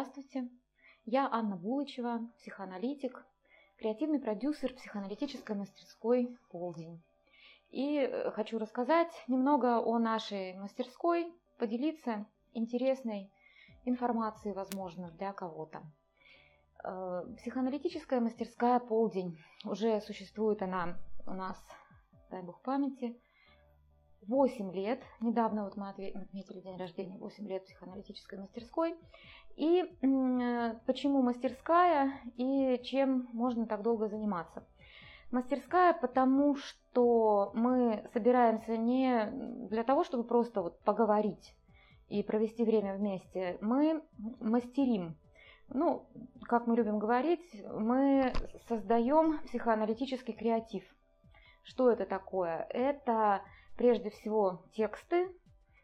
Здравствуйте, я Анна Булычева, психоаналитик, креативный продюсер психоаналитической мастерской «Полдень». И э, хочу рассказать немного о нашей мастерской, поделиться интересной информацией, возможно, для кого-то. Э, психоаналитическая мастерская «Полдень». Уже существует она у нас, дай бог памяти, 8 лет. Недавно вот мы отметили день рождения 8 лет психоаналитической мастерской. И почему мастерская и чем можно так долго заниматься? Мастерская, потому что мы собираемся не для того, чтобы просто вот поговорить и провести время вместе. Мы мастерим. Ну, как мы любим говорить, мы создаем психоаналитический креатив. Что это такое? Это прежде всего тексты,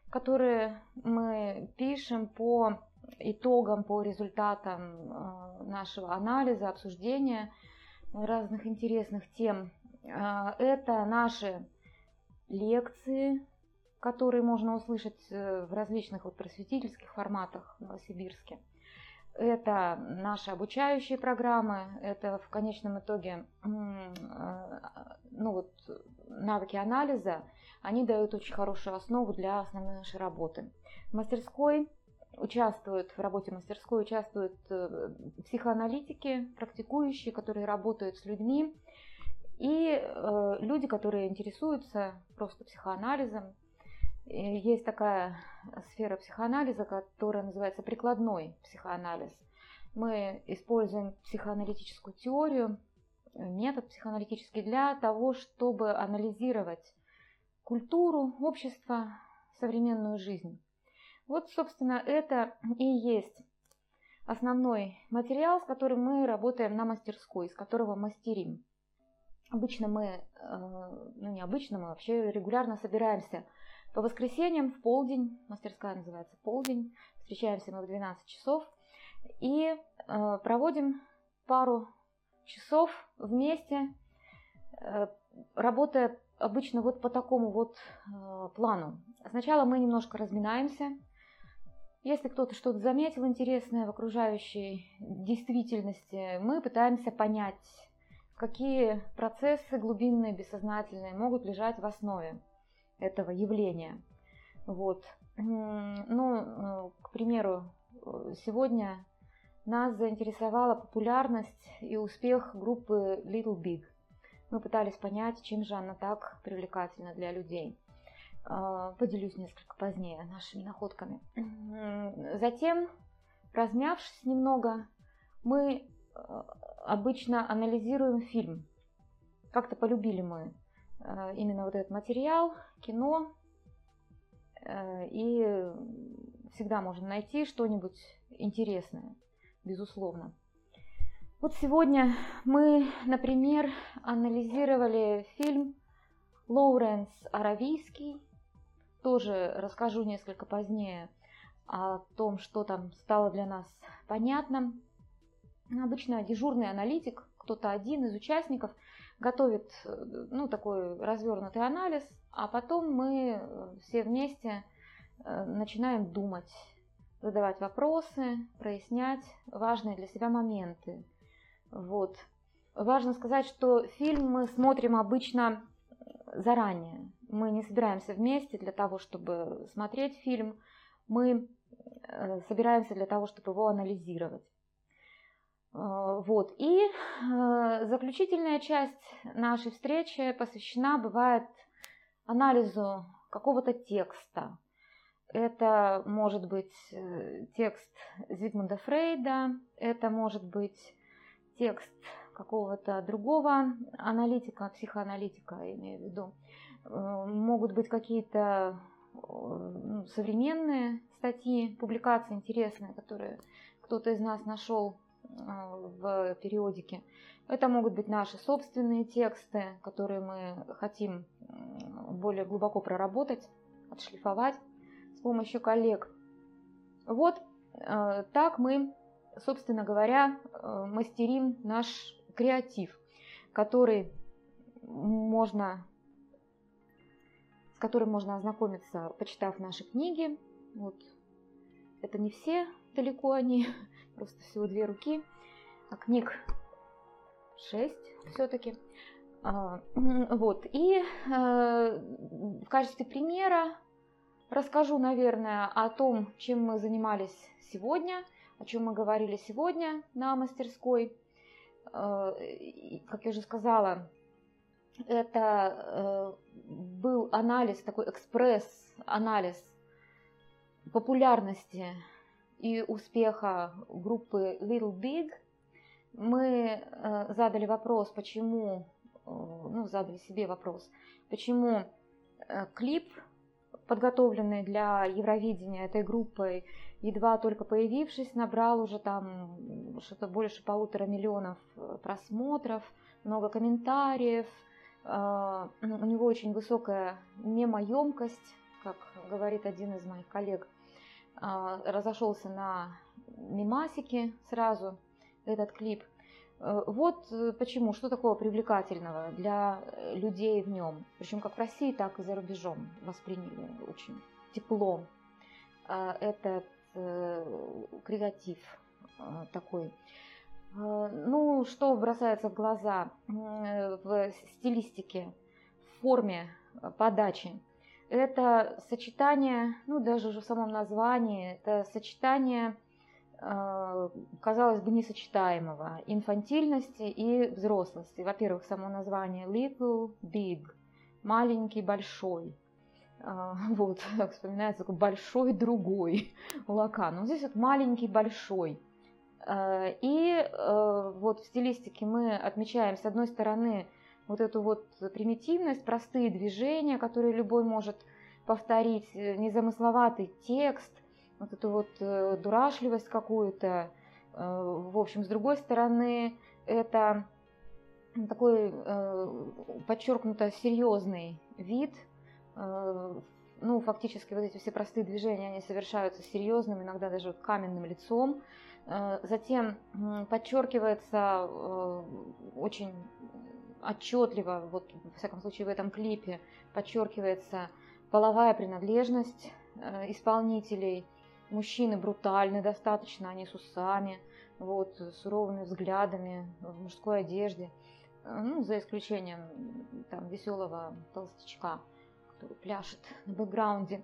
которые мы пишем по итогам, по результатам э, нашего анализа, обсуждения разных интересных тем. Э, это наши лекции, которые можно услышать э, в различных вот просветительских форматах в Новосибирске. Это наши обучающие программы, это в конечном итоге ну вот, навыки анализа, они дают очень хорошую основу для основной нашей работы. В мастерской участвуют, в работе мастерской участвуют э, психоаналитики, практикующие, которые работают с людьми, и э, люди, которые интересуются просто психоанализом. Есть такая сфера психоанализа, которая называется прикладной психоанализ. Мы используем психоаналитическую теорию, метод психоаналитический для того, чтобы анализировать культуру, общество, современную жизнь. Вот, собственно, это и есть основной материал, с которым мы работаем на мастерской, с которого мастерим. Обычно мы, э, ну не обычно, мы вообще регулярно собираемся по воскресеньям в полдень, мастерская называется полдень, встречаемся мы в 12 часов и э, проводим пару часов вместе, э, работая обычно вот по такому вот плану. Сначала мы немножко разминаемся. Если кто-то что-то заметил интересное в окружающей действительности, мы пытаемся понять, какие процессы глубинные, бессознательные могут лежать в основе этого явления. Вот. Ну, э, к примеру, сегодня нас заинтересовала популярность и успех группы Little Big – мы пытались понять, чем же она так привлекательна для людей. А, поделюсь несколько позднее нашими находками. Затем, размявшись немного, мы а, обычно анализируем фильм. Как-то полюбили мы а, именно вот этот материал, кино, и всегда можно найти что-нибудь интересное, безусловно. Вот сегодня мы, например, анализировали фильм Лоуренс Аравийский. Тоже расскажу несколько позднее о том, что там стало для нас понятно. Обычно дежурный аналитик, кто-то один из участников, готовит ну, такой развернутый анализ, а потом мы все вместе э, начинаем думать, задавать вопросы, прояснять важные для себя моменты – вот. Важно сказать, что фильм мы смотрим обычно заранее. Мы не собираемся вместе для того, чтобы смотреть фильм. Мы э, собираемся для того, чтобы его анализировать. Э, вот. И э, заключительная часть нашей встречи посвящена бывает анализу какого-то текста. Это может быть текст Зигмунда Фрейда, это может быть текст какого-то другого аналитика, психоаналитика, имею в виду. Э, могут быть какие-то э, ну, современные статьи, публикации интересные, которые кто-то из нас нашел э, в периодике. Это могут быть наши собственные тексты, которые мы хотим более глубоко проработать, отшлифовать с помощью коллег. Вот так мы собственно говоря, мастерим наш креатив, который можно, с которым можно ознакомиться, почитав наши книги. Вот. Это не все, далеко они, просто всего две руки, а книг шесть все-таки. А, вот, и э, в качестве примера расскажу, наверное, о том, чем мы занимались сегодня, о чем мы говорили сегодня на мастерской. Э, как я уже сказала, это э, был анализ, такой экспресс-анализ популярности и успеха группы Little Big. Мы э, задали вопрос, почему, ну, задали себе вопрос, почему клип, подготовленный для Евровидения этой группой, едва только появившись, набрал уже там что-то больше полутора миллионов просмотров, много комментариев – а, у него очень высокая мемоемкость, как говорит один из моих коллег, а, разошелся на мемасики сразу этот клип. Э, вот э, почему, что такого привлекательного для людей в нем, причем как в России, так и за рубежом восприняли очень тепло. Этот э, креатив такой. Э, ну, что бросается в глаза в стилистике, в форме э, подачи? Это сочетание, ну даже уже в самом названии, это сочетание, э, казалось бы, несочетаемого инфантильности и взрослости. Во-первых, само название little, big, маленький, большой. Вот, вспоминается такой большой другой лакан. Но здесь вот маленький, большой. Э, и э, вот в стилистике мы отмечаем, с одной стороны, вот эту вот примитивность, простые движения, которые любой может повторить, э, незамысловатый текст, вот эту вот дурашливость какую-то. В общем, с другой стороны, это такой подчеркнуто серьезный вид. Ну, фактически вот эти все простые движения, они совершаются серьезным, иногда даже каменным лицом. Э, затем подчеркивается э, очень отчетливо, вот во всяком случае в этом клипе, подчеркивается половая принадлежность э, исполнителей. Мужчины брутальны достаточно, они с усами, вот, суровыми взглядами, в мужской одежде, ну, за исключением там веселого толстячка который пляшет на бэкграунде.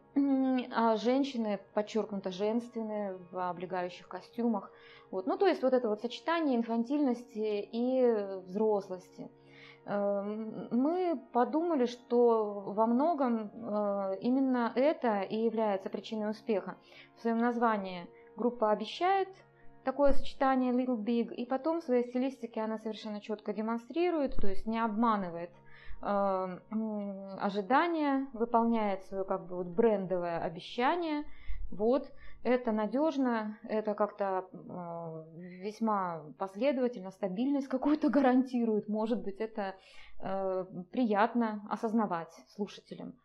А женщины подчеркнуто женственные в облегающих костюмах. Вот. Ну, то есть вот это вот сочетание инфантильности и взрослости. Эм, мы подумали, что во многом э, именно это и является причиной успеха. В своем названии группа обещает такое сочетание Little Big, и потом в своей стилистике она совершенно четко демонстрирует, то есть не обманывает ожидания, выполняет свое как бы вот брендовое обещание. Вот, это надежно, это как-то э, весьма последовательно, стабильность какую-то гарантирует. Может быть, это э, приятно осознавать слушателям.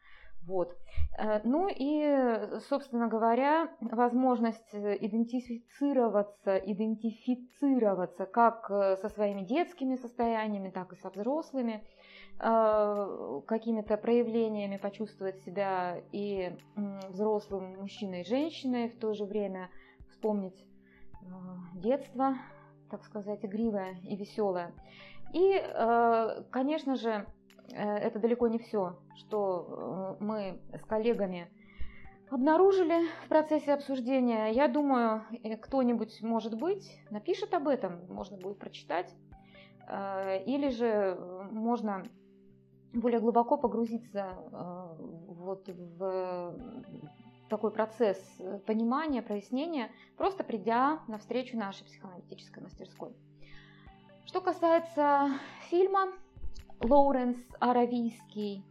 Вот. Э, ну и, собственно говоря, возможность идентифицироваться, идентифицироваться как со своими детскими состояниями, так и со взрослыми – а, какими-то проявлениями почувствовать себя и взрослым мужчиной и женщиной, в то же время вспомнить детство, так сказать, игривое и веселое. И, конечно же, э, это далеко не все, что э, мы с коллегами обнаружили в процессе обсуждения. Я думаю, э, кто-нибудь, может быть, напишет об этом, можно будет прочитать. Или же можно более глубоко погрузиться э, вот в такой процесс понимания, прояснения, просто придя на встречу нашей психоаналитической мастерской. Что касается фильма Лоуренс Аравийский,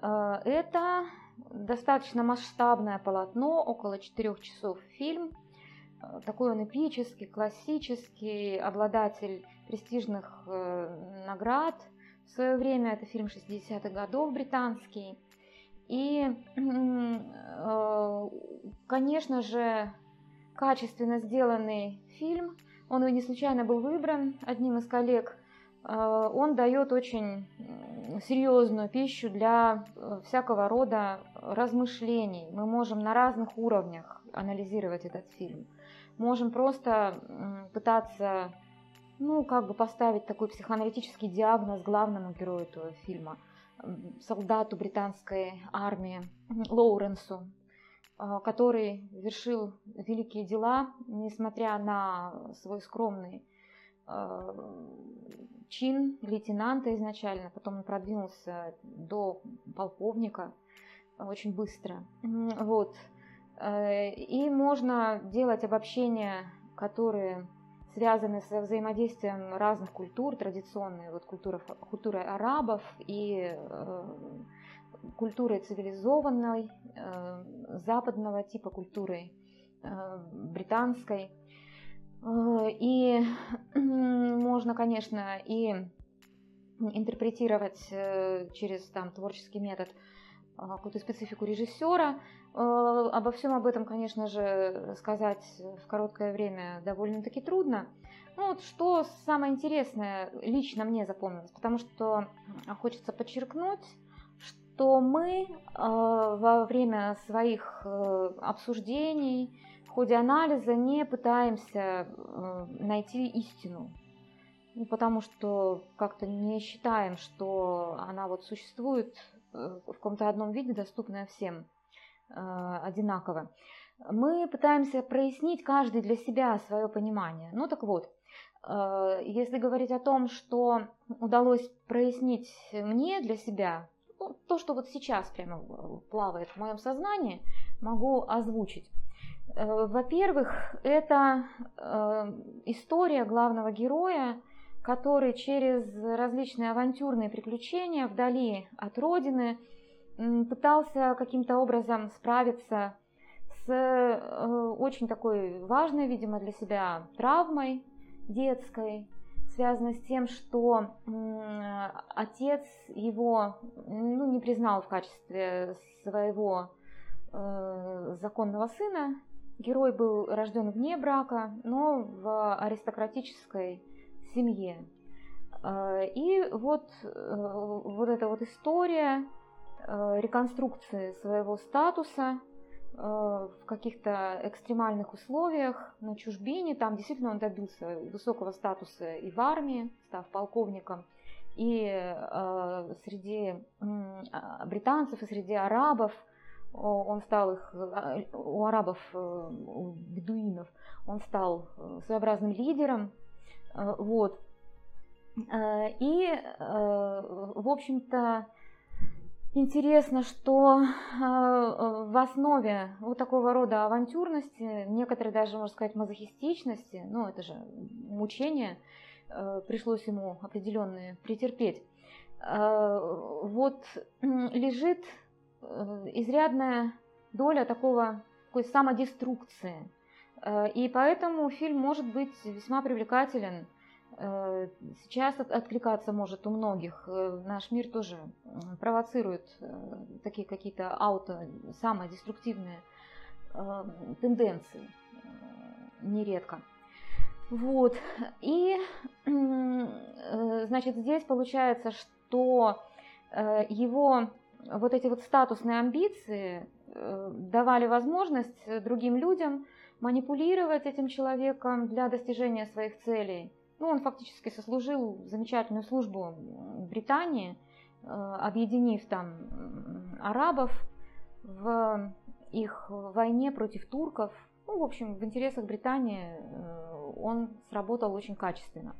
э, это достаточно масштабное полотно, около 4 часов фильм. Э, такой он эпический, классический, обладатель престижных наград – в свое время это фильм 60-х годов британский. И, э, конечно же, качественно сделанный фильм, он не случайно был выбран одним из коллег, э, он дает очень серьезную пищу для э, всякого рода размышлений. Мы можем на разных уровнях анализировать этот фильм. можем просто пытаться, ну, как бы поставить такой психоаналитический диагноз главному герою этого фильма, солдату британской армии Лоуренсу, а, который вершил великие дела, несмотря на свой скромный а, чин лейтенанта изначально, потом он продвинулся до полковника очень быстро. Вот. Э, и можно делать обобщения, которые связаны со взаимодействием разных культур, традиционной вот культура, культурой арабов и э, культурой цивилизованной, э, западного типа культурой, э, британской. Э, и можно, конечно, и интерпретировать через там, творческий метод какую-то специфику режиссера. Обо всем об этом, конечно же, сказать в короткое время довольно-таки трудно. Ну вот что самое интересное лично мне запомнилось, потому что хочется подчеркнуть, что мы э, во время своих э, обсуждений, ходе анализа не пытаемся э, найти истину, ну, потому что как-то не считаем, что она вот существует в каком-то одном виде, доступная всем одинаково. Мы пытаемся прояснить каждый для себя свое понимание. Ну так вот, если говорить о том, что удалось прояснить мне для себя, то, что вот сейчас прямо плавает в моем сознании, могу озвучить. Э, во-первых, это э, история главного героя, который через различные авантюрные приключения вдали от родины пытался каким-то образом справиться с э, очень такой важной, видимо, для себя травмой детской, связано с тем, что отец его ну, не признал в качестве своего законного сына. Герой был рожден вне брака, но в аристократической семье. Э, и вот, э, вот эта вот история э, реконструкции своего статуса – в каких-то экстремальных условиях на чужбине. Там действительно он добился высокого статуса и в армии, став полковником, и среди э, британцев, и среди арабов. Он стал их, э, у арабов, у бедуинов, он стал своеобразным лидером. Вот. И, в общем-то, Интересно, что э, в основе вот такого рода авантюрности, некоторые даже, можно сказать, мазохистичности, ну это же мучение, э, пришлось ему определенные претерпеть, э, вот лежит изрядная доля такого, такой самодеструкции. И поэтому фильм может быть весьма привлекателен Э, сейчас откликаться может у многих. Э, наш мир тоже провоцирует э, такие какие-то ауто, самодеструктивные тенденции нередко. Вот. И, значит, здесь получается, что его вот эти вот статусные амбиции давали возможность другим людям манипулировать этим человеком для достижения своих целей – ну, он фактически сослужил замечательную службу Британии, э, объединив там арабов в их войне против турков. Ну, в общем, в интересах Британии э, он сработал очень качественно,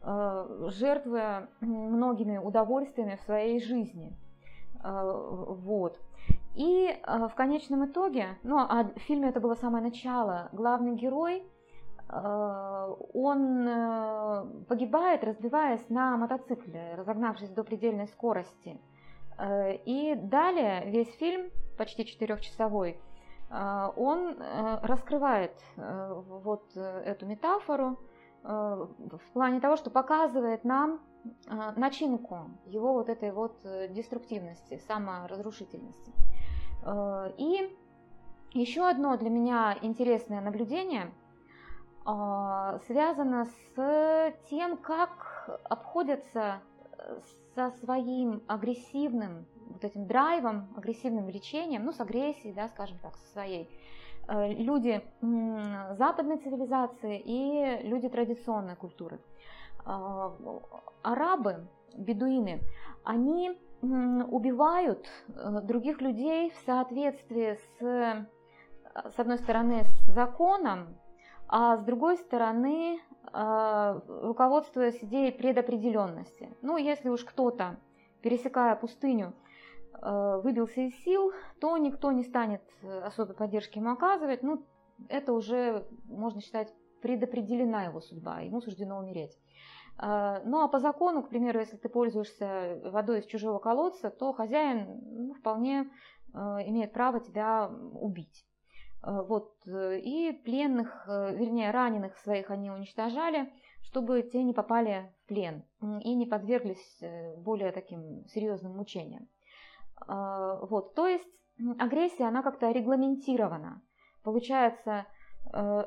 э, жертвуя многими удовольствиями в своей жизни. Вот. И в конечном итоге, ну а в фильме это было самое начало, главный герой Э, он э, погибает, разбиваясь на мотоцикле, разогнавшись до предельной скорости. Э, и далее весь фильм, почти четырехчасовой, он раскрывает вот эту метафору в плане того, что показывает нам начинку его вот этой вот деструктивности, саморазрушительности. И еще одно для меня интересное наблюдение – а, связано с тем, как обходятся э, со своим агрессивным вот этим драйвом, агрессивным влечением, ну, с агрессией, да, скажем так, со своей, люди западной цивилизации и люди традиционной культуры. Арабы, бедуины, они убивают других людей в соответствии с, с одной стороны, с законом, а с другой стороны, руководствуясь идеей предопределенности. Ну, если уж кто-то, пересекая пустыню, Э, выбился из сил, то никто не станет э, особой поддержки ему оказывать. Ну, это уже, можно считать, предопределена его судьба, ему суждено умереть. Э, ну а по закону, к примеру, если ты пользуешься водой из чужого колодца, то хозяин ну, вполне имеет право тебя убить. Вот, и пленных, вернее, раненых своих они уничтожали, чтобы те не попали в плен и не подверглись более таким серьезным мучениям. А, вот, то есть агрессия, она как-то регламентирована. Получается, э,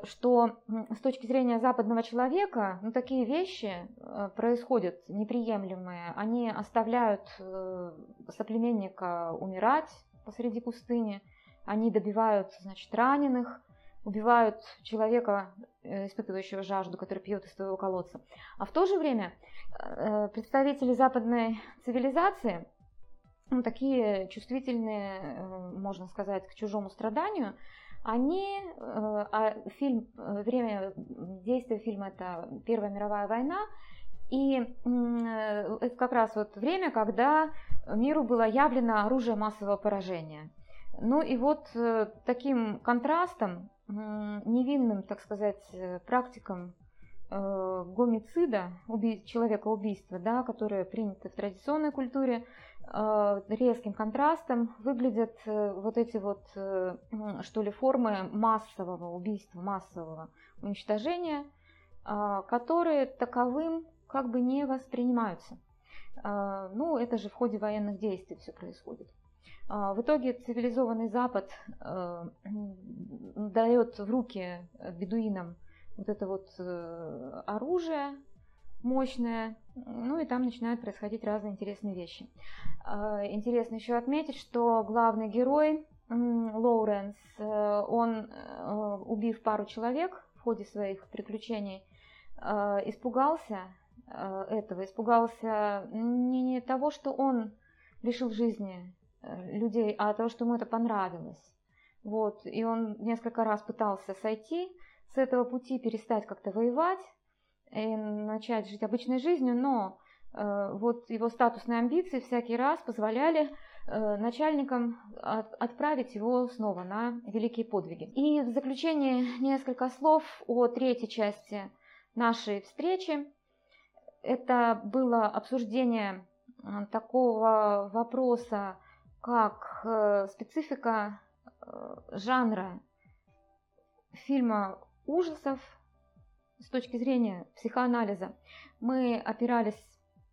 что с точки зрения западного человека, ну, такие вещи э, происходят неприемлемые. Они оставляют э, соплеменника умирать посреди пустыни, они добивают, значит, раненых, убивают человека, испытывающего жажду, который пьет из своего колодца. А в то же время представители западной цивилизации – ну, такие чувствительные, э, можно сказать, к чужому страданию, они, э, а фильм, э, время действия фильма это Первая мировая война, и это как раз вот время, когда миру было явлено оружие массового поражения. Ну и вот таким контрастом, невинным, так сказать, практикам гомицида, человека убийства, да, которые приняты в традиционной культуре, Э, резким контрастом выглядят э, вот эти вот, э, что ли, формы массового убийства, массового уничтожения, которые таковым как бы не воспринимаются. Ну, это же в ходе военных действий все происходит. В итоге цивилизованный Запад дает в руки бедуинам вот это вот оружие, мощная, ну и там начинают происходить разные интересные вещи. А, интересно еще отметить, что главный герой Лоуренс, э, он, э, убив пару человек в ходе своих приключений, э, испугался этого, испугался не того, что он лишил жизни людей, а того, что ему это понравилось. Вот, и он несколько раз пытался сойти с этого пути, перестать как-то воевать, и начать жить обычной жизнью, но э, вот его статусные амбиции всякий раз позволяли э, начальникам от, отправить его снова на великие подвиги. И в заключение несколько слов о третьей части нашей встречи. Это было обсуждение э, такого вопроса, как э, специфика э, жанра фильма ужасов с точки зрения психоанализа, мы опирались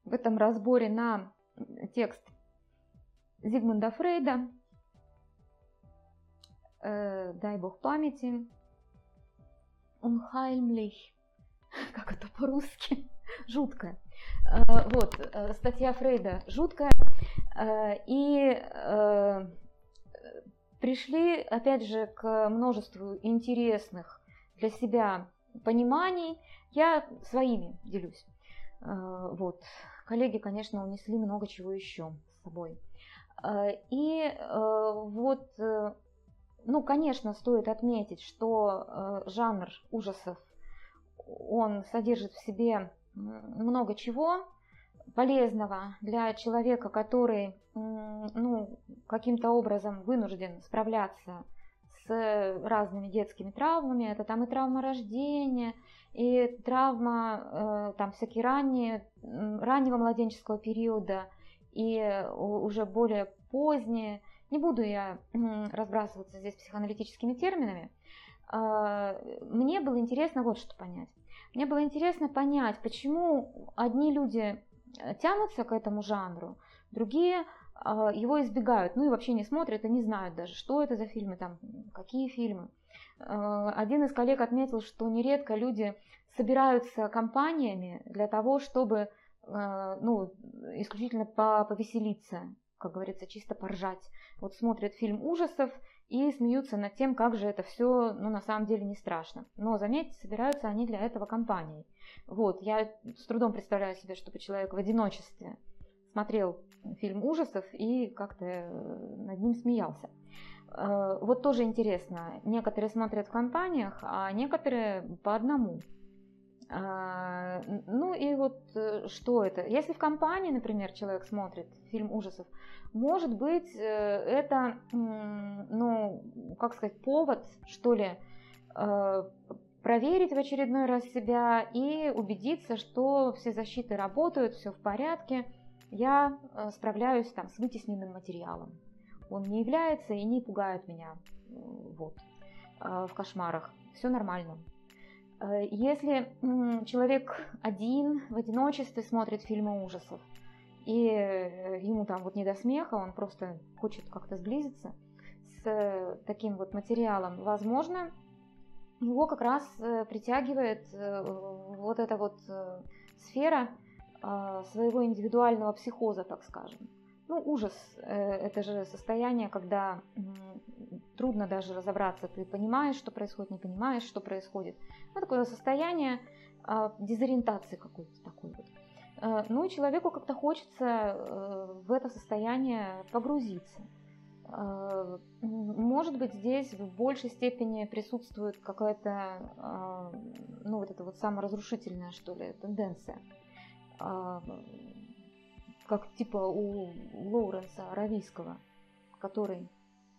в этом разборе на текст Зигмунда Фрейда, э, дай бог памяти, Unheimlich, как это по-русски, жуткая. Э, вот, э, статья Фрейда жуткая, э, и э, пришли, опять же, к множеству интересных для себя пониманий, я своими делюсь. Э, вот. Коллеги, конечно, унесли много чего еще с собой. Э, и э, вот, ну, конечно, стоит отметить, что жанр ужасов, он содержит в себе много чего полезного для человека, который, ну, каким-то образом вынужден справляться с разными детскими травмами. Это там и травма рождения, и травма э, там всякие ранние, раннего младенческого периода, и уже более поздние. Не буду я разбрасываться здесь психоаналитическими терминами. А, мне было интересно вот что понять. Мне было интересно понять, почему одни люди э, тянутся к этому жанру, другие его избегают, ну и вообще не смотрят и не знают даже, что это за фильмы, там, какие фильмы. А, один из коллег отметил, что нередко люди собираются компаниями для того, чтобы а, ну, исключительно повеселиться, как говорится, чисто поржать. Вот смотрят фильм ужасов, и смеются над тем, как же это все, ну, на самом деле не страшно. Но, заметьте, собираются они для этого компанией. Вот, я с трудом представляю себе, чтобы человек в одиночестве смотрел фильм ужасов и как-то э, над ним смеялся. Э, вот тоже интересно, некоторые смотрят в компаниях, а некоторые по одному. А, ну и вот э, что это? Если в компании, например, человек смотрит фильм ужасов, может быть, э, это, ну, как сказать, повод, что ли, э, проверить в очередной раз себя и убедиться, что все защиты работают, все в порядке, я справляюсь там с вытесненным материалом. Он не является и не пугает меня вот, в кошмарах. Все нормально. Э, если человек один в одиночестве смотрит фильмы ужасов, и э, ему там вот не до смеха, он просто хочет как-то сблизиться с таким вот материалом, возможно, его как раз э, притягивает вот эта вот сфера своего индивидуального психоза, так скажем. Ну, ужас э, – это же состояние, когда трудно даже разобраться. Ты понимаешь, что происходит, не понимаешь, что происходит. Ну, такое состояние а, дезориентации какой-то такой вот. Э, ну и человеку как-то хочется э, в это состояние погрузиться. Может быть, здесь в большей степени присутствует какая-то, ну, вот эта вот саморазрушительная, что ли, тенденция как типа у Лоуренса Аравийского, который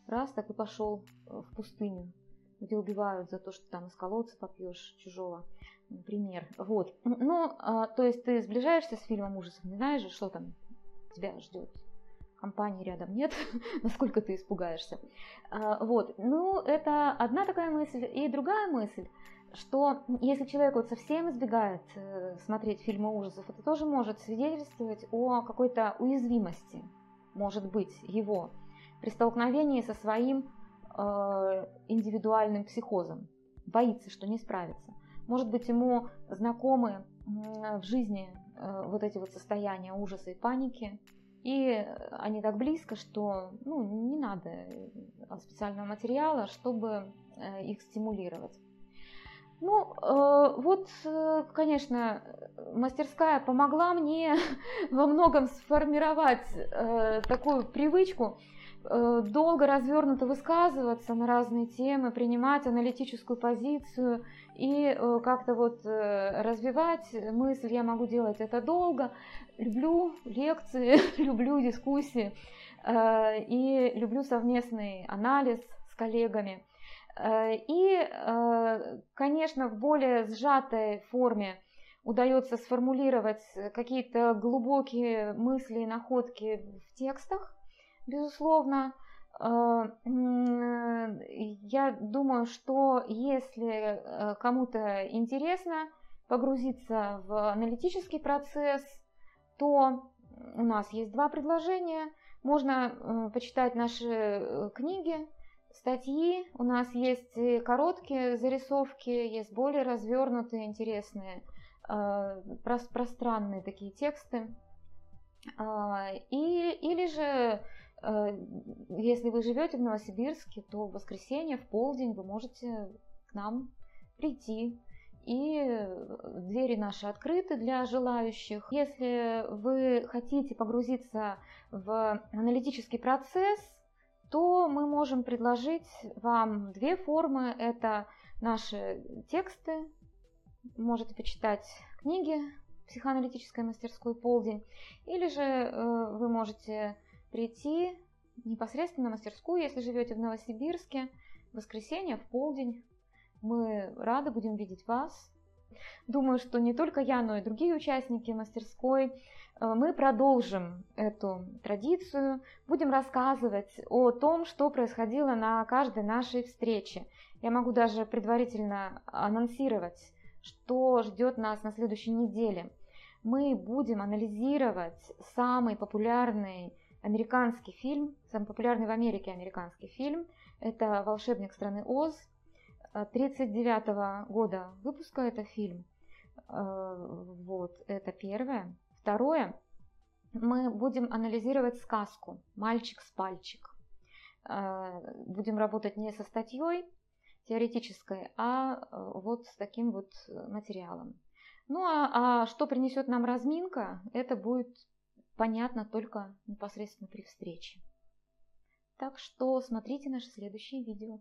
раз так и пошел э, в пустыню, где убивают за то, что там из колодца попьешь чужого, например. Вот. Ну, а, то есть ты сближаешься с фильмом ужасов, не знаешь же, что там тебя ждет. Компании рядом нет, насколько ты испугаешься. А, вот. Ну, это одна такая мысль. И другая мысль – что если человек вот совсем избегает э, смотреть фильмы ужасов, это тоже может свидетельствовать о какой-то уязвимости, может быть, его при столкновении со своим э, индивидуальным психозом, боится, что не справится. Может быть, ему знакомы в жизни э, вот эти вот состояния ужаса и паники, и они так близко, что ну, не надо специального материала, чтобы их стимулировать. Ну, э, вот, э, конечно, мастерская помогла мне во многом сформировать э, такую привычку долго развернуто высказываться на разные темы, принимать аналитическую позицию и как-то вот развивать мысль. Я могу делать это долго. Люблю лекции, люблю дискуссии и люблю совместный анализ с коллегами. Э, и, э, конечно, в более сжатой форме удается сформулировать какие-то глубокие мысли и находки в текстах, безусловно. Э, я думаю, что если кому-то интересно погрузиться в аналитический процесс, то у нас есть два предложения. Можно почитать наши книги, статьи, у нас есть короткие зарисовки, есть более развернутые, интересные, э, пространные такие тексты. А, и, или же, э, если вы живете в Новосибирске, то в воскресенье в полдень вы можете к нам прийти. И двери наши открыты для желающих. Если вы хотите погрузиться в аналитический процесс, то мы можем предложить вам две формы. Это наши тексты, можете почитать книги психоаналитической мастерской «Полдень», или же э, вы можете прийти непосредственно в мастерскую, если живете в Новосибирске, в воскресенье в полдень. Мы рады будем видеть вас. Думаю, что не только я, но и другие участники мастерской Э, мы продолжим эту традицию, будем рассказывать о том, что происходило на каждой нашей встрече. Я могу даже предварительно анонсировать, что ждет нас на следующей неделе. Мы будем анализировать самый популярный американский фильм, самый популярный в Америке американский фильм. Это «Волшебник страны Оз». 1939 э, года выпуска это фильм. Э, вот, это первое. Второе, мы будем анализировать сказку «Мальчик с пальчик». будем работать не со статьей теоретической, а вот с таким вот материалом. Ну а, а что принесет нам разминка, это будет понятно только непосредственно при встрече. Так что смотрите наши следующие видео.